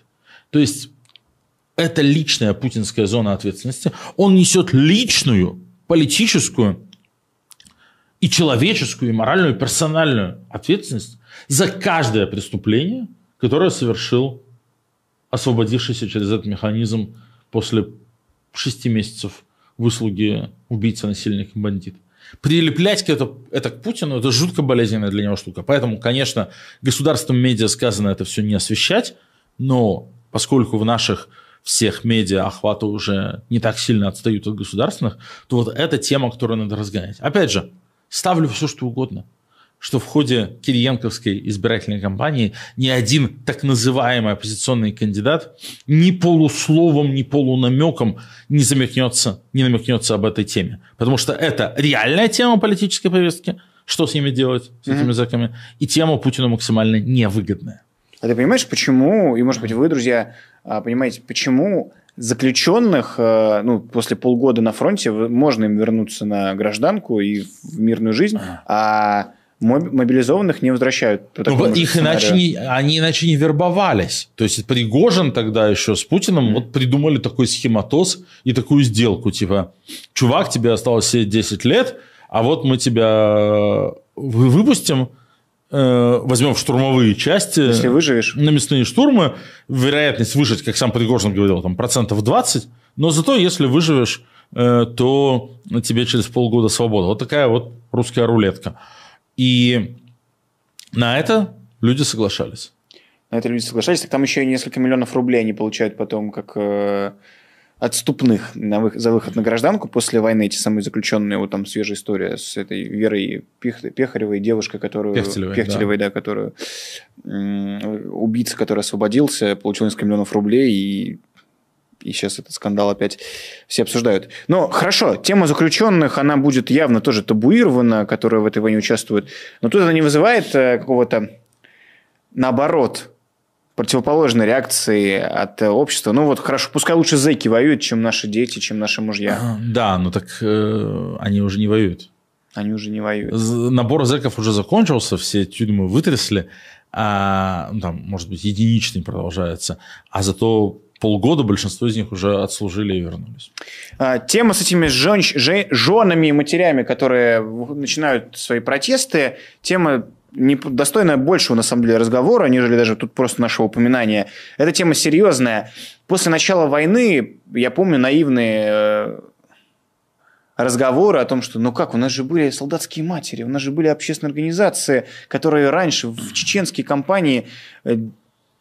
S2: То есть это личная путинская зона ответственности. Он несет личную, политическую и человеческую, и моральную, и персональную ответственность за каждое преступление, которое совершил освободившийся через этот механизм после шести месяцев выслуги убийца, насильник и бандит. Прилеплять это, это к Путину – это жутко болезненная для него штука. Поэтому, конечно, государственным медиа сказано это все не освещать, но поскольку в наших всех медиа охваты уже не так сильно отстают от государственных, то вот эта тема, которую надо разгонять. Опять же, ставлю все, что угодно – что в ходе Кириенковской избирательной кампании ни один так называемый оппозиционный кандидат ни полусловом, ни полунамеком не замекнется, не намекнется об этой теме. Потому что это реальная тема политической повестки, что с ними делать, с этими mm-hmm. зэками, и тема Путину максимально невыгодная.
S1: А ты понимаешь, почему, и может быть вы, друзья, а, понимаете, почему заключенных, э, ну, после полгода на фронте можно им вернуться на гражданку и в мирную жизнь, а мобилизованных не возвращают.
S2: Ну, их иначе не, они иначе не вербовались. То есть Пригожин тогда еще с Путиным mm-hmm. вот придумали такой схематоз и такую сделку. Типа, чувак, тебе осталось сидеть 10 лет, а вот мы тебя э, выпустим, возьмем в штурмовые части.
S1: Если выживешь.
S2: На мясные штурмы. Вероятность выжить, как сам Пригожин говорил, там процентов 20. Но зато, если выживешь, э, то тебе через полгода свобода. Вот такая вот русская рулетка. И на это люди соглашались.
S1: На это люди соглашались. Так там еще и несколько миллионов рублей они получают потом, как э, отступных на вы... за выход на гражданку после войны, эти самые заключенные, вот там свежая история с этой Верой Пех... Пехаревой, девушкой, которую...
S2: Пехтелевой,
S1: Пехтелевой да. да, которую... Убийца, который освободился, получил несколько миллионов рублей и и сейчас этот скандал опять все обсуждают. Но хорошо, тема заключенных, она будет явно тоже табуирована, которая в этой войне участвует. Но тут она не вызывает э, какого-то, наоборот, противоположной реакции от общества. Ну вот хорошо, пускай лучше зэки воюют, чем наши дети, чем наши мужья. А,
S2: да, но так э, они уже не воюют.
S1: Они уже не воюют.
S2: Набор зэков уже закончился, все тюрьмы вытрясли, а, ну, там, может быть, единичный продолжается, а зато полгода большинство из них уже отслужили и вернулись.
S1: А, тема с этими жен, женами и матерями, которые начинают свои протесты, тема не, достойная большего, на самом деле, разговора, нежели даже тут просто нашего упоминания. Эта тема серьезная. После начала войны, я помню наивные э, разговоры о том, что ну как, у нас же были солдатские матери, у нас же были общественные организации, которые раньше в чеченские компании э,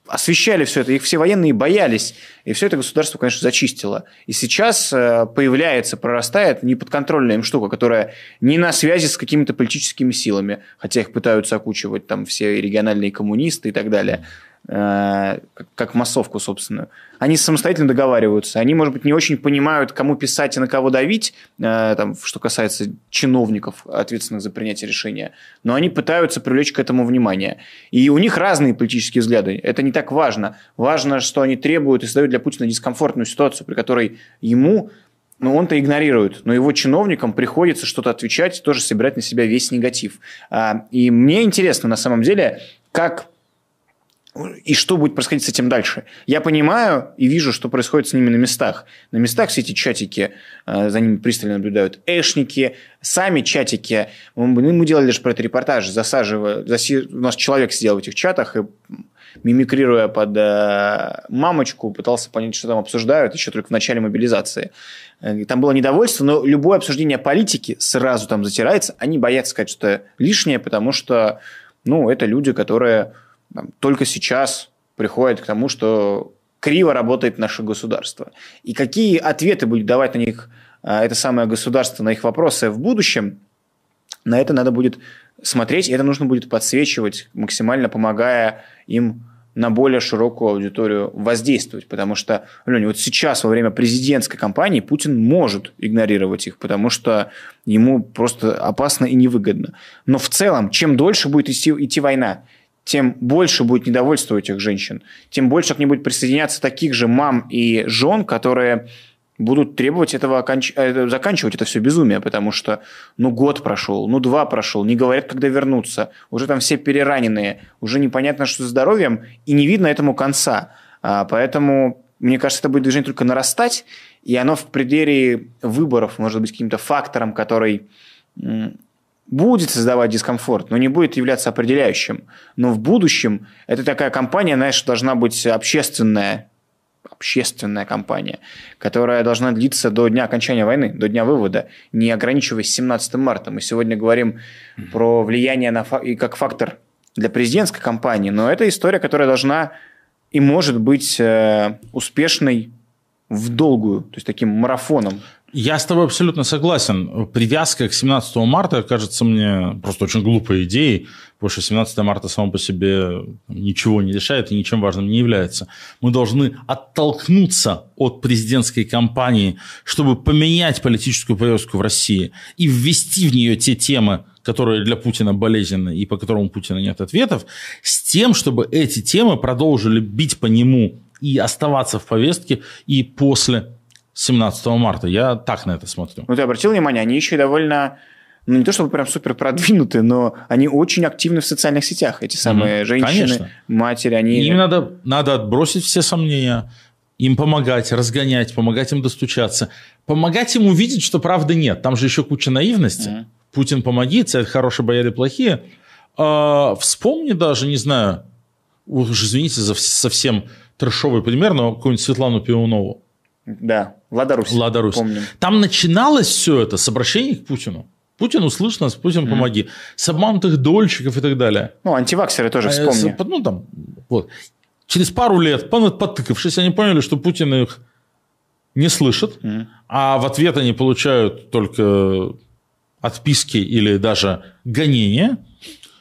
S1: освещали все это, их все военные боялись, и все это государство, конечно, зачистило. И сейчас э, появляется, прорастает неподконтрольная им штука, которая не на связи с какими-то политическими силами, хотя их пытаются окучивать там все региональные коммунисты и так далее. Э, как массовку, собственно. Они самостоятельно договариваются. Они, может быть, не очень понимают, кому писать и на кого давить, э, там, что касается чиновников, ответственных за принятие решения. Но они пытаются привлечь к этому внимание. И у них разные политические взгляды. Это не так важно. Важно, что они требуют и создают для Путина дискомфортную ситуацию, при которой ему ну, он-то игнорирует, но его чиновникам приходится что-то отвечать, тоже собирать на себя весь негатив. А, и мне интересно, на самом деле, как и что будет происходить с этим дальше? Я понимаю и вижу, что происходит с ними на местах. На местах все эти чатики, э, за ними пристально наблюдают эшники, сами чатики. Мы, мы делали лишь про это репортаж, засаживая... Заси... У нас человек сидел в этих чатах и мимикрируя под э, мамочку, пытался понять, что там обсуждают, еще только в начале мобилизации. Э, там было недовольство, но любое обсуждение политики сразу там затирается. Они боятся сказать что-то лишнее, потому что ну, это люди, которые там, только сейчас приходят к тому, что криво работает наше государство. И какие ответы будет давать на них а, это самое государство, на их вопросы в будущем, на это надо будет смотреть, и это нужно будет подсвечивать, максимально помогая им на более широкую аудиторию воздействовать. Потому что, Леня, вот сейчас во время президентской кампании Путин может игнорировать их, потому что ему просто опасно и невыгодно. Но в целом, чем дольше будет идти, идти война, тем больше будет недовольства у этих женщин, тем больше к ним будет присоединяться таких же мам и жен, которые будут требовать этого оканч... Э, заканчивать это все безумие, потому что ну год прошел, ну два прошел, не говорят, когда вернуться, уже там все перераненные, уже непонятно, что с здоровьем, и не видно этому конца. А, поэтому, мне кажется, это будет движение только нарастать, и оно в преддверии выборов может быть каким-то фактором, который будет создавать дискомфорт, но не будет являться определяющим. Но в будущем это такая компания, знаешь, должна быть общественная, общественная компания, которая должна длиться до дня окончания войны, до дня вывода, не ограничиваясь 17 марта. Мы сегодня говорим mm-hmm. про влияние на и как фактор для президентской кампании, но это история, которая должна и может быть э, успешной в долгую, то есть таким марафоном.
S2: Я с тобой абсолютно согласен. Привязка к 17 марта кажется мне просто очень глупой идеей, потому что 17 марта само по себе ничего не решает и ничем важным не является. Мы должны оттолкнуться от президентской кампании, чтобы поменять политическую повестку в России и ввести в нее те темы, которые для Путина болезненны и по которым у Путина нет ответов, с тем, чтобы эти темы продолжили бить по нему и оставаться в повестке и после 17 марта. Я так на это смотрю.
S1: Ну, ты обратил внимание, они еще довольно ну, не то чтобы прям супер продвинутые, но они очень активны в социальных сетях. Эти самые mm женщины, Конечно. матери, они...
S2: Им надо, надо отбросить все сомнения, им помогать, разгонять, помогать им достучаться, помогать им увидеть, что правды нет. Там же еще куча наивности. mm Путин помоги, царь хорошие, бояре плохие. А, вспомни даже, не знаю, уж извините за совсем трешовый пример, но какую-нибудь Светлану Пионову.
S1: Да, Лада Русь.
S2: Лада Русь. Помним. Там начиналось все это с обращений к Путину. Путин услышь нас, Путин mm. помоги. С обманутых дольщиков и так далее.
S1: Ну, антиваксеры тоже а, вспомни.
S2: С, ну, там, вот. Через пару лет, потыкавшись, они поняли, что Путин их не слышат, mm-hmm. а в ответ они получают только отписки или даже гонения,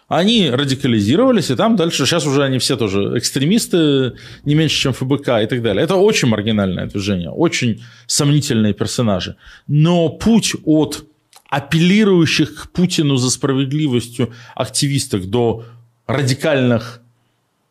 S2: они радикализировались, и там дальше, сейчас уже они все тоже экстремисты, не меньше, чем ФБК и так далее. Это очень маргинальное движение, очень сомнительные персонажи. Но путь от апеллирующих к Путину за справедливостью активисток до радикальных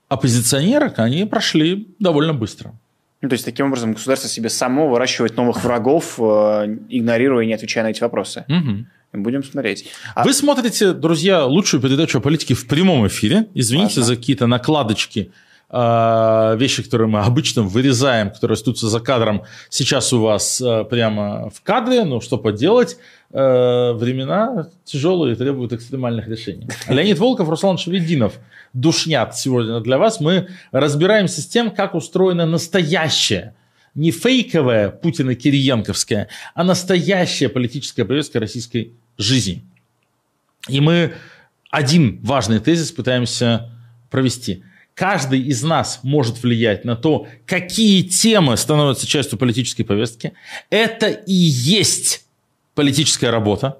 S2: оппозиционерок, они прошли довольно быстро.
S1: Ну, то есть, таким образом, государство себе само выращивает новых врагов, э, игнорируя и не отвечая на эти вопросы.
S2: Угу.
S1: Будем смотреть.
S2: А... Вы смотрите, друзья, лучшую передачу о политике в прямом эфире. Извините Важно. за какие-то накладочки, а, вещи, которые мы обычно вырезаем, которые остаются за кадром. Сейчас у вас а, прямо в кадре, ну что поделать. А, времена тяжелые требуют экстремальных решений. Леонид Волков, Руслан Шевединов душнят сегодня для вас. Мы разбираемся с тем, как устроена настоящая не фейковая Путина-Кириенковская, а настоящая политическая повестка российской жизни. И мы один важный тезис пытаемся провести. Каждый из нас может влиять на то, какие темы становятся частью политической повестки. Это и есть политическая работа.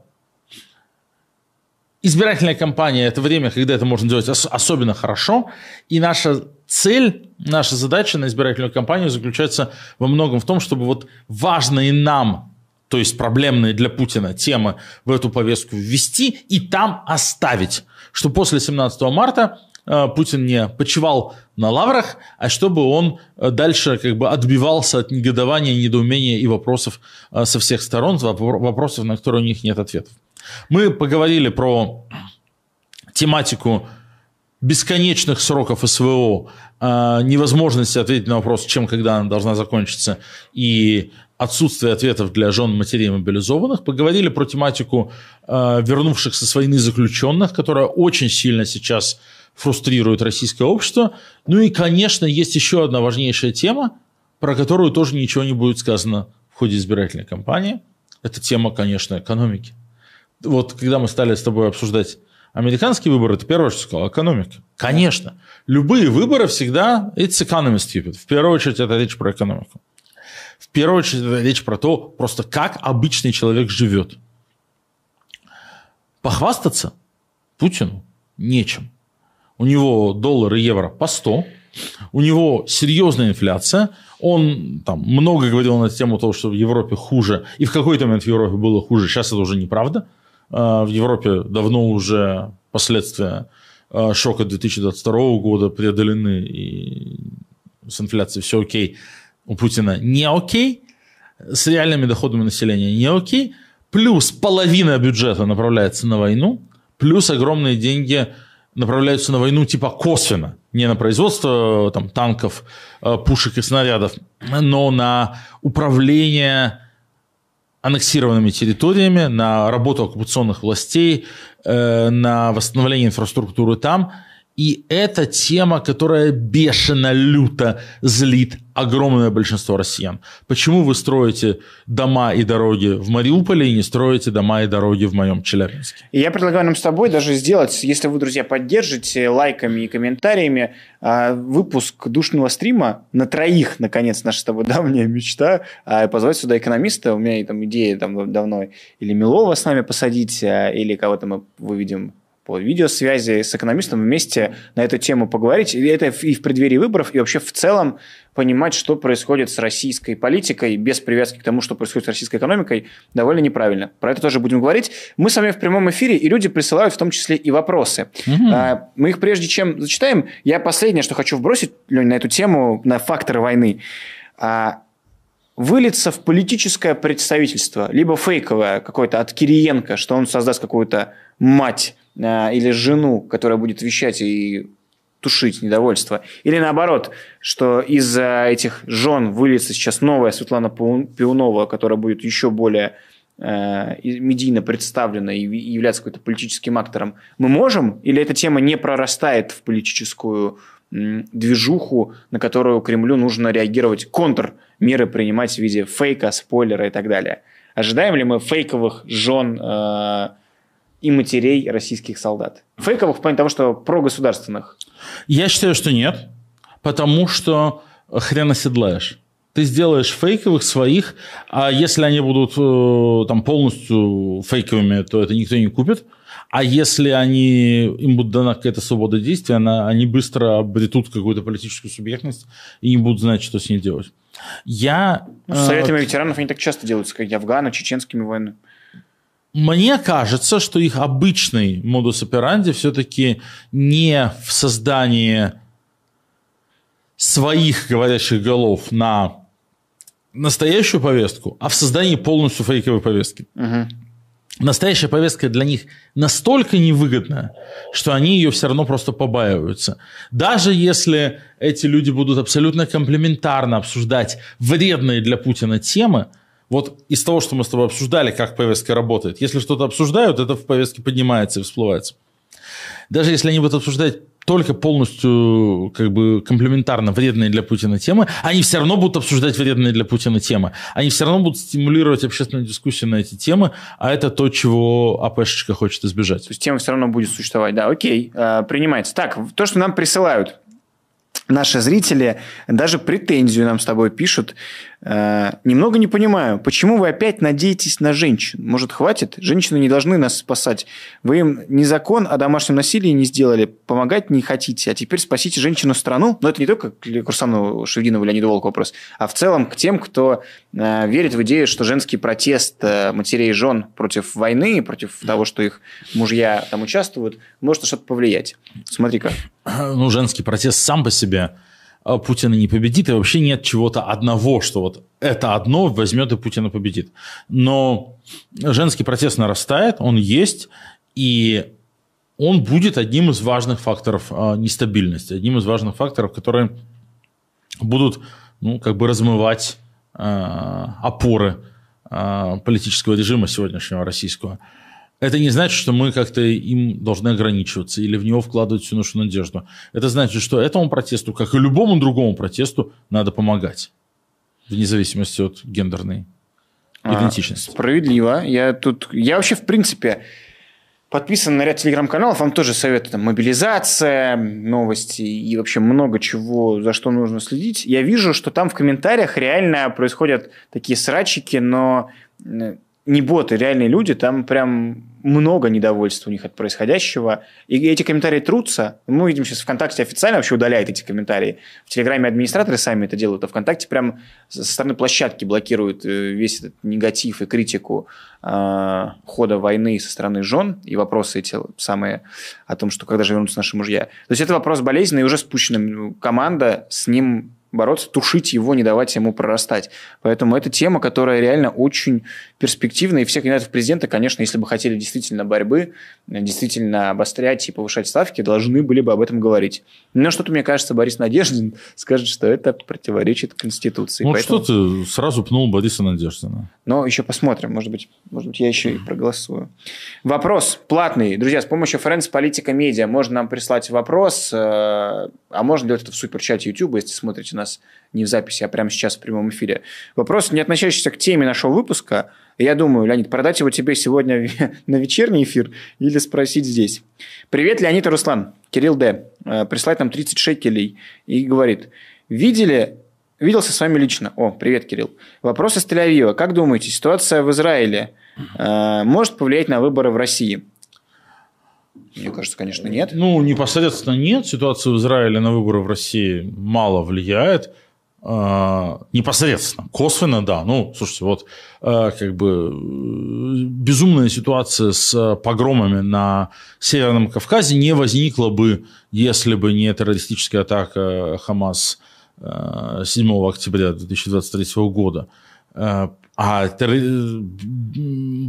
S2: Избирательная кампания – это время, когда это можно делать особенно хорошо. И наша цель, наша задача на избирательную кампанию заключается во многом в том, чтобы вот важные нам, то есть проблемные для Путина темы в эту повестку ввести и там оставить. Что после 17 марта э, Путин не почивал на лаврах, а чтобы он э, дальше как бы отбивался от негодования, недоумения и вопросов э, со всех сторон, вопросов, на которые у них нет ответов. Мы поговорили про тематику бесконечных сроков СВО, а, невозможности ответить на вопрос, чем, когда она должна закончиться, и отсутствие ответов для жен матерей мобилизованных. Поговорили про тематику а, вернувшихся с войны заключенных, которая очень сильно сейчас фрустрирует российское общество. Ну и, конечно, есть еще одна важнейшая тема, про которую тоже ничего не будет сказано в ходе избирательной кампании. Это тема, конечно, экономики. Вот когда мы стали с тобой обсуждать Американские выборы, это первое, что сказал, экономика. Конечно. Любые выборы всегда it's economy stupid. В первую очередь это речь про экономику. В первую очередь это речь про то, просто как обычный человек живет. Похвастаться Путину нечем. У него доллар и евро по 100, у него серьезная инфляция, он там много говорил на тему того, что в Европе хуже, и в какой-то момент в Европе было хуже, сейчас это уже неправда. А, в Европе давно уже последствия а, шока 2022 года преодолены, и с инфляцией все окей. У Путина не окей, с реальными доходами населения не окей, плюс половина бюджета направляется на войну, плюс огромные деньги направляются на войну типа косвенно, не на производство там, танков, а, пушек и снарядов, но на управление аннексированными территориями, на работу оккупационных властей, э, на восстановление инфраструктуры там – и это тема, которая бешено, люто злит огромное большинство россиян. Почему вы строите дома и дороги в Мариуполе и не строите дома и дороги в моем Челябинске?
S1: Я предлагаю нам с тобой даже сделать, если вы, друзья, поддержите лайками и комментариями а, выпуск душного стрима на троих, наконец, наша с тобой давняя мечта, а, позвать сюда экономиста. У меня там идея там давно или Милова с нами посадить, а, или кого-то мы выведем по видеосвязи с экономистом вместе на эту тему поговорить. И это и в преддверии выборов, и вообще в целом понимать, что происходит с российской политикой без привязки к тому, что происходит с российской экономикой, довольно неправильно. Про это тоже будем говорить. Мы с вами в прямом эфире, и люди присылают в том числе и вопросы. Угу. А, мы их прежде чем зачитаем, я последнее, что хочу вбросить, Лень, на эту тему, на факторы войны. А, вылиться в политическое представительство, либо фейковое какое-то от Кириенко, что он создаст какую-то мать или жену, которая будет вещать и тушить недовольство. Или наоборот, что из-за этих жен выльется сейчас новая Светлана Пиунова, которая будет еще более э, медийно представлена и являться какой-то политическим актором. Мы можем? Или эта тема не прорастает в политическую движуху, на которую Кремлю нужно реагировать, контр меры принимать в виде фейка, спойлера и так далее. Ожидаем ли мы фейковых жен э, и матерей российских солдат. Фейковых в плане того, что прогосударственных.
S2: Я считаю, что нет, потому что хрен оседлаешь. ты сделаешь фейковых своих, а если они будут э, там полностью фейковыми, то это никто не купит. А если они, им будет дана какая-то свобода действия, она, они быстро обретут какую-то политическую субъектность и не будут знать, что с ней делать. Я...
S1: Ну, с советами э, ветеранов они так часто делаются, как Афгана, чеченскими войнами.
S2: Мне кажется, что их обычный модус операнди все-таки не в создании своих говорящих голов на настоящую повестку, а в создании полностью фейковой повестки. Угу. Настоящая повестка для них настолько невыгодна, что они ее все равно просто побаиваются. Даже если эти люди будут абсолютно комплементарно обсуждать вредные для Путина темы, вот из того, что мы с тобой обсуждали, как повестка работает, если что-то обсуждают, это в повестке поднимается и всплывается. Даже если они будут обсуждать только полностью как бы комплементарно вредные для Путина темы, они все равно будут обсуждать вредные для Путина темы. Они все равно будут стимулировать общественную дискуссию на эти темы, а это то, чего АПшечка хочет избежать.
S1: То есть тема все равно будет существовать, да, окей, а, принимается. Так, то, что нам присылают наши зрители, даже претензию нам с тобой пишут, Э, немного не понимаю, почему вы опять надеетесь на женщин? Может, хватит? Женщины не должны нас спасать. Вы им не закон о домашнем насилии не сделали, помогать не хотите, а теперь спасите женщину-страну. Но это не только к Курсану Шевдинову Леониду Волку вопрос, а в целом к тем, кто э, верит в идею, что женский протест э, матерей и жен против войны, против того, что их мужья там участвуют, может что-то повлиять. Смотри-ка.
S2: Ну, женский протест сам по себе Путина не победит, и вообще нет чего-то одного, что вот это одно возьмет и Путина победит. Но женский протест нарастает, он есть, и он будет одним из важных факторов а, нестабильности, одним из важных факторов, которые будут ну, как бы размывать а, опоры политического режима сегодняшнего российского это не значит, что мы как-то им должны ограничиваться или в него вкладывать всю нашу надежду. Это значит, что этому протесту, как и любому другому протесту, надо помогать. Вне зависимости от гендерной а, идентичности.
S1: Справедливо. Я тут... Я вообще, в принципе, подписан на ряд телеграм-каналов. Вам тоже советую. Там мобилизация, новости и вообще много чего, за что нужно следить. Я вижу, что там в комментариях реально происходят такие срачики, но не боты, реальные люди, там прям много недовольства у них от происходящего. И эти комментарии трутся. Мы видим сейчас ВКонтакте официально вообще удаляет эти комментарии. В Телеграме администраторы сами это делают, а ВКонтакте прям со стороны площадки блокируют э, весь этот негатив и критику э, хода войны со стороны жен и вопросы эти самые о том, что когда же вернутся наши мужья. То есть это вопрос болезненный, и уже спущена команда с ним бороться, тушить его, не давать ему прорастать. Поэтому это тема, которая реально очень перспективная. И все кандидаты в президенты, конечно, если бы хотели действительно борьбы, действительно обострять и повышать ставки, должны были бы об этом говорить. Но что-то, мне кажется, Борис Надеждин скажет, что это противоречит Конституции.
S2: Ну, Поэтому... что ты сразу пнул Бориса Надеждина?
S1: Но еще посмотрим. Может быть, может быть я еще и проголосую. Вопрос платный. Друзья, с помощью Friends Политика Медиа можно нам прислать вопрос, э, а можно делать это в суперчате YouTube, если смотрите нас не в записи, а прямо сейчас в прямом эфире. Вопрос, не относящийся к теме нашего выпуска. Я думаю, Леонид, продать его тебе сегодня на вечерний эфир или спросить здесь. Привет, Леонид и Руслан. Кирилл Д. Э, присылает нам 30 шекелей и говорит, видели Виделся с вами лично. О, привет, Кирилл. Вопрос из Тель-Авива. Как думаете, ситуация в Израиле э, может повлиять на выборы в России? Мне кажется, конечно, нет.
S2: Ну, непосредственно нет. Ситуация в Израиле на выборы в России мало влияет. Э, непосредственно. Косвенно, да. Ну, слушайте, вот э, как бы безумная ситуация с погромами на Северном Кавказе не возникла бы, если бы не террористическая атака Хамас 7 октября 2023 года. Э, а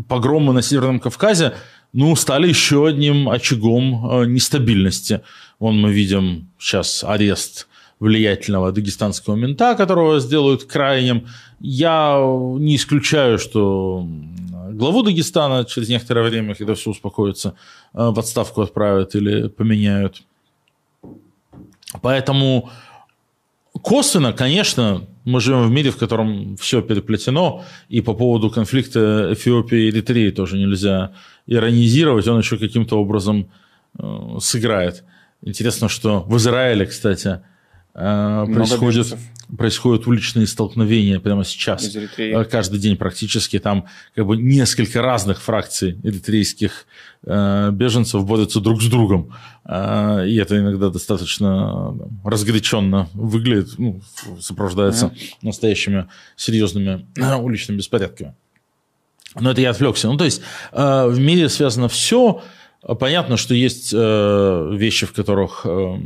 S2: погромы на Северном Кавказе ну, стали еще одним очагом э, нестабильности. Вон мы видим сейчас арест влиятельного дагестанского мента, которого сделают крайним. Я не исключаю, что главу Дагестана через некоторое время, когда все успокоится, э, в отставку отправят или поменяют. Поэтому Косвенно, конечно, мы живем в мире, в котором все переплетено, и по поводу конфликта Эфиопии и Эритреи тоже нельзя иронизировать, он еще каким-то образом э, сыграет. Интересно, что в Израиле, кстати, Э, происходит, происходят уличные столкновения прямо сейчас. Э, каждый день практически там как бы несколько разных фракций эритрейских э, беженцев борются друг с другом. Э, и это иногда достаточно разгоряченно выглядит, ну, сопровождается mm-hmm. настоящими серьезными э, уличными беспорядками. Но это я отвлекся. Ну, то есть э, в мире связано все. Понятно, что есть э, вещи, в которых э,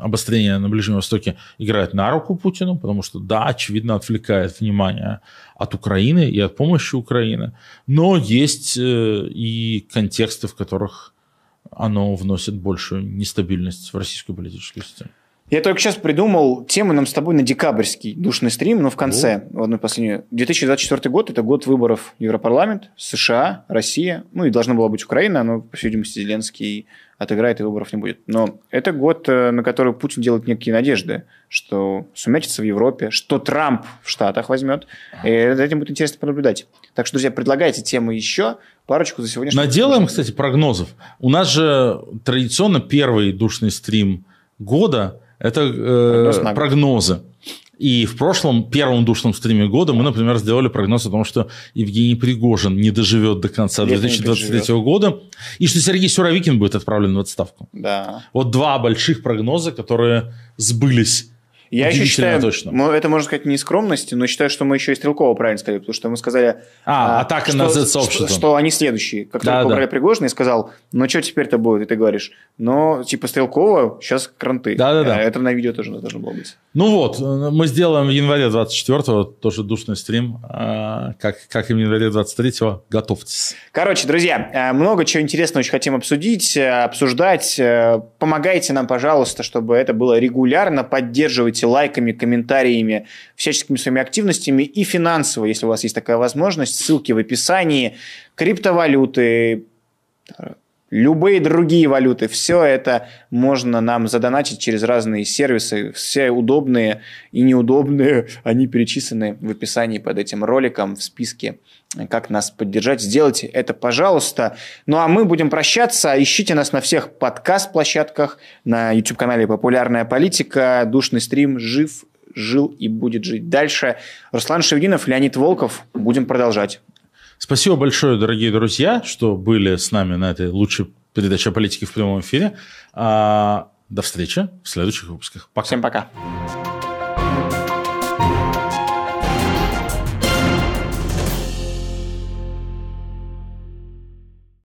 S2: обострение на Ближнем Востоке играет на руку Путину, потому что, да, очевидно, отвлекает внимание от Украины и от помощи Украины, но есть э, и контексты, в которых оно вносит большую нестабильность в российскую политическую систему.
S1: Я только сейчас придумал тему нам с тобой на декабрьский душный стрим, но в конце, в одной последней. 2024 год – это год выборов Европарламент, США, Россия, ну и должна была быть Украина, но, по всей видимости, Зеленский отыграет и выборов не будет. Но это год, э, на который Путин делает некие надежды, что сумятится в Европе, что Трамп в Штатах возьмет. И за этим будет интересно понаблюдать. Так что, друзья, предлагайте темы еще, парочку за сегодня.
S2: Наделаем, кстати, прогнозов. У нас же традиционно первый душный стрим года – это э, прогнозы. И в прошлом, первом душном стриме года мы, например, сделали прогноз о том, что Евгений Пригожин не доживет до конца Лет 2023 года, и что Сергей Суровикин будет отправлен в отставку.
S1: Да.
S2: Вот два больших прогноза, которые сбылись
S1: я еще считаю, точно. Мы, это можно сказать не скромности, но считаю, что мы еще и Стрелкова правильно сказали, потому что мы сказали,
S2: а, а, атака
S1: что,
S2: на
S1: Z-сообщество. Что, что они следующие. Как да, только да. убрали Пригожина, и сказал, ну что теперь-то будет, и ты говоришь, но типа Стрелкова сейчас кранты.
S2: Да, да, да.
S1: Это на видео тоже должно было быть.
S2: Ну вот, мы сделаем в январе 24-го тоже душный стрим, а, как, как и в январе 23-го, готовьтесь.
S1: Короче, друзья, э, много чего интересного очень хотим обсудить, э, обсуждать. Э, помогайте нам, пожалуйста, чтобы это было регулярно, поддерживайте поддерживайте лайками, комментариями, всяческими своими активностями и финансово, если у вас есть такая возможность. Ссылки в описании. Криптовалюты, любые другие валюты, все это можно нам задонатить через разные сервисы, все удобные и неудобные, они перечислены в описании под этим роликом в списке как нас поддержать. Сделайте это, пожалуйста. Ну, а мы будем прощаться. Ищите нас на всех подкаст-площадках, на YouTube-канале «Популярная политика», «Душный стрим», «Жив», «Жил» и будет жить дальше. Руслан Шевдинов, Леонид Волков. Будем продолжать.
S2: Спасибо большое, дорогие друзья, что были с нами на этой лучшей передаче о политике в прямом эфире. А, до встречи в следующих выпусках.
S1: Пока. Всем пока.